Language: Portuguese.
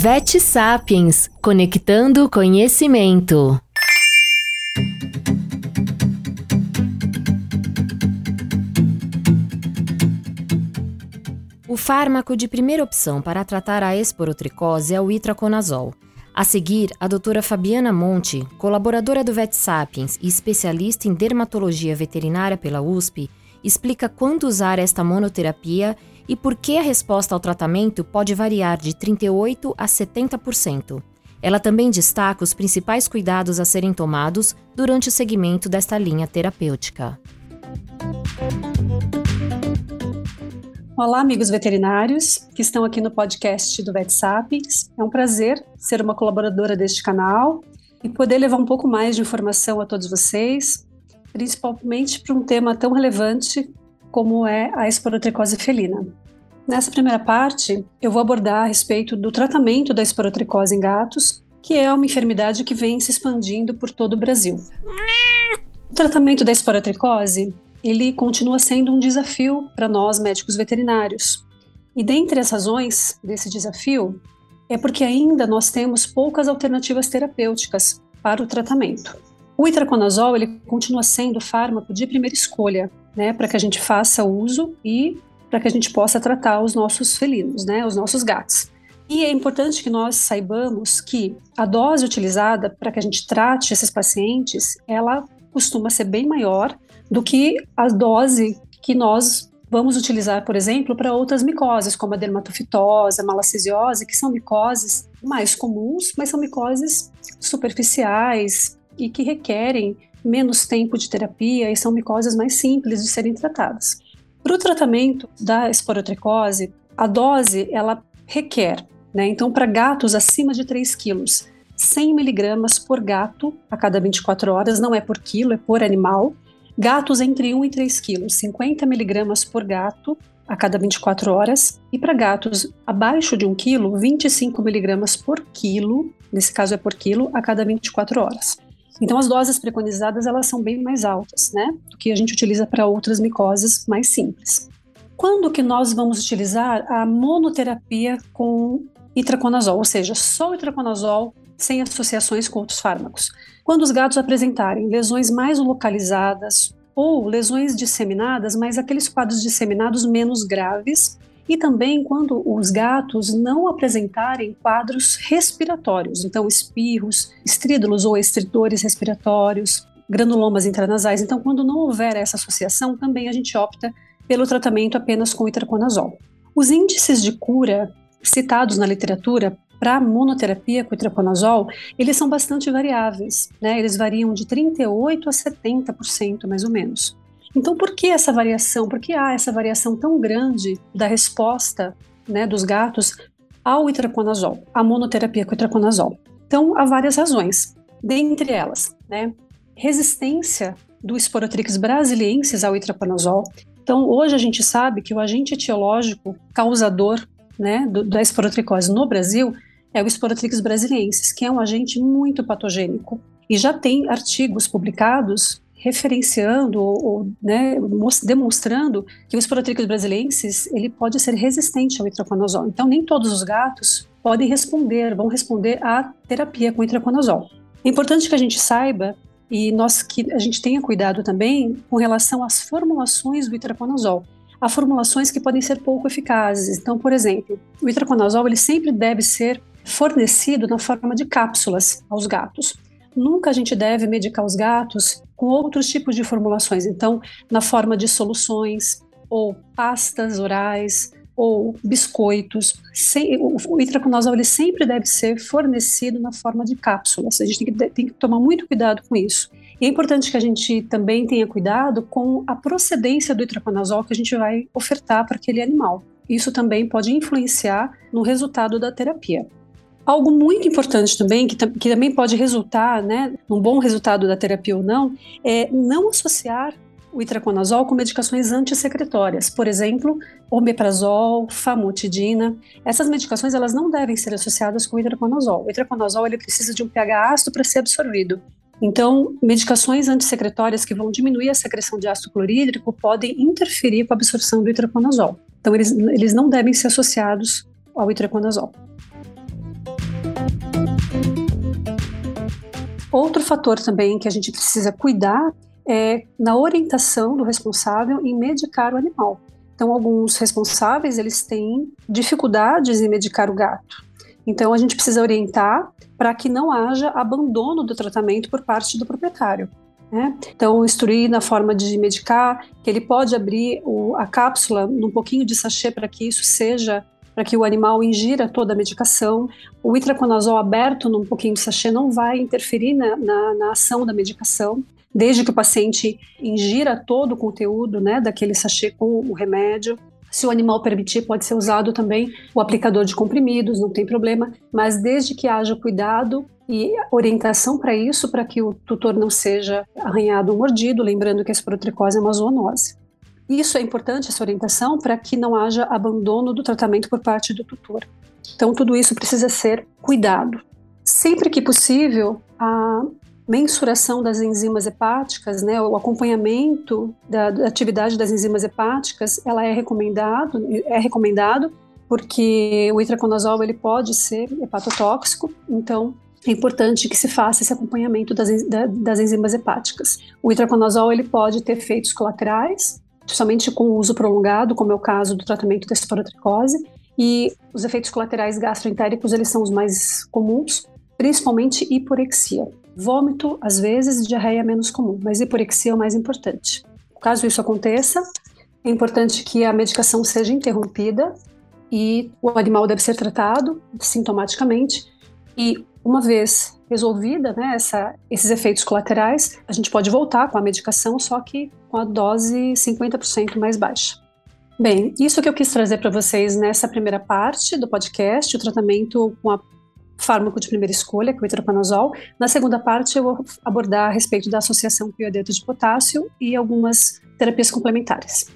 Vet Sapiens Conectando Conhecimento. O fármaco de primeira opção para tratar a esporotricose é o itraconazol. A seguir, a doutora Fabiana Monte, colaboradora do Vet Sapiens e especialista em dermatologia veterinária pela USP, explica quando usar esta monoterapia e por que a resposta ao tratamento pode variar de 38% a 70%. Ela também destaca os principais cuidados a serem tomados durante o segmento desta linha terapêutica. Olá, amigos veterinários que estão aqui no podcast do VetSapiens. É um prazer ser uma colaboradora deste canal e poder levar um pouco mais de informação a todos vocês, principalmente para um tema tão relevante como é a esporotricose felina. Nessa primeira parte, eu vou abordar a respeito do tratamento da esporotricose em gatos, que é uma enfermidade que vem se expandindo por todo o Brasil. O tratamento da esporotricose, ele continua sendo um desafio para nós médicos veterinários. E dentre as razões desse desafio é porque ainda nós temos poucas alternativas terapêuticas para o tratamento. O itraconazol ele continua sendo o fármaco de primeira escolha, né, para que a gente faça uso e para que a gente possa tratar os nossos felinos, né, os nossos gatos. E é importante que nós saibamos que a dose utilizada para que a gente trate esses pacientes, ela costuma ser bem maior do que a dose que nós vamos utilizar, por exemplo, para outras micoses, como a dermatofitose, a malacisiose, que são micoses mais comuns, mas são micoses superficiais e que requerem menos tempo de terapia e são micoses mais simples de serem tratadas. Para o tratamento da esporotricose, a dose ela requer, né, então para gatos acima de 3 quilos, 100 miligramas por gato a cada 24 horas, não é por quilo, é por animal. Gatos entre 1 e 3 quilos, 50 miligramas por gato a cada 24 horas. E para gatos abaixo de 1 quilo, 25 miligramas por quilo, nesse caso é por quilo, a cada 24 horas. Então as doses preconizadas elas são bem mais altas, né, do que a gente utiliza para outras micoses mais simples. Quando que nós vamos utilizar a monoterapia com itraconazol, ou seja, só o itraconazol sem associações com outros fármacos? Quando os gatos apresentarem lesões mais localizadas ou lesões disseminadas, mas aqueles quadros disseminados menos graves, e também quando os gatos não apresentarem quadros respiratórios, então espirros, estrídulos ou estridores respiratórios, granulomas intranasais. Então, quando não houver essa associação, também a gente opta pelo tratamento apenas com itraconazol. Os índices de cura citados na literatura para monoterapia com itraconazol, eles são bastante variáveis, né? Eles variam de 38 a 70% mais ou menos. Então, por que essa variação? Por que há essa variação tão grande da resposta né, dos gatos ao itraconazol, à monoterapia com itraconazol? Então, há várias razões. Dentre elas, né, resistência do Sporotrix brasiliensis ao itraconazol. Então, hoje a gente sabe que o agente etiológico causador né, do, da esporotricose no Brasil é o Sporotrix brasiliensis, que é um agente muito patogênico. E já tem artigos publicados referenciando ou, ou né, demonstrando que o Sporotricus brasiliensis ele pode ser resistente ao itraconazol. Então, nem todos os gatos podem responder, vão responder à terapia com itraconazol. É importante que a gente saiba e nós que a gente tenha cuidado também com relação às formulações do itraconazol. Há formulações que podem ser pouco eficazes. Então, por exemplo, o itraconazol ele sempre deve ser fornecido na forma de cápsulas aos gatos. Nunca a gente deve medicar os gatos com outros tipos de formulações, então, na forma de soluções ou pastas orais ou biscoitos. Sem, o, itraconazol ele sempre deve ser fornecido na forma de cápsulas. A gente tem que, tem que tomar muito cuidado com isso. E é importante que a gente também tenha cuidado com a procedência do itraconazol que a gente vai ofertar para aquele animal. Isso também pode influenciar no resultado da terapia. Algo muito importante também, que, que também pode resultar, né, num bom resultado da terapia ou não, é não associar o itraconazol com medicações antissecretórias, por exemplo, omeprazol, famotidina. Essas medicações elas não devem ser associadas com o itraconazol. O itraconazol ele precisa de um pH ácido para ser absorvido. Então, medicações antissecretórias que vão diminuir a secreção de ácido clorídrico podem interferir com a absorção do itraconazol. Então, eles, eles não devem ser associados ao itraconazol. Outro fator também que a gente precisa cuidar é na orientação do responsável em medicar o animal. Então, alguns responsáveis eles têm dificuldades em medicar o gato. Então, a gente precisa orientar para que não haja abandono do tratamento por parte do proprietário. Né? Então, instruir na forma de medicar, que ele pode abrir o, a cápsula num pouquinho de sachê para que isso seja para que o animal ingira toda a medicação. O itraconazol aberto num pouquinho de sachê não vai interferir na, na, na, ação da medicação, desde que o paciente ingira todo o conteúdo né, daquele sachê com o remédio. Se o animal permitir, pode ser usado também o aplicador de comprimidos, não tem problema, mas desde que haja cuidado e orientação para isso, para que o tutor não seja arranhado ou mordido, lembrando que a esporotricose é uma zoonose. Isso é importante, essa orientação, para que não haja abandono do tratamento por parte do tutor. Então, tudo isso precisa ser cuidado. Sempre que possível, a mensuração das enzimas hepáticas, né, o acompanhamento da, da atividade das enzimas hepáticas, ela é recomendado, é recomendado porque o itraconazol ele pode ser hepatotóxico, então é importante que se faça esse acompanhamento das, das enzimas hepáticas. O itraconazol ele pode ter efeitos colaterais, somente com o uso prolongado, como é o caso do tratamento da esporotricose, e os efeitos colaterais gastroentéricos eles são os mais comuns, principalmente hiporexia. Vômito, às vezes, diarreia é menos comum, mas hiporexia é o mais importante. Caso isso aconteça, é importante que a medicação seja interrompida e o animal deve ser tratado sintomaticamente. E uma vez resolvida né, essa, esses efeitos colaterais, a gente pode voltar com a medicação, só que com a dose 50% mais baixa. Bem, isso que eu quis trazer para vocês nessa primeira parte do podcast, o tratamento com a fármaco de primeira escolha, que é o itraconazol. Na segunda parte, eu vou abordar a respeito da associação com iodeto de potássio e algumas terapias complementares.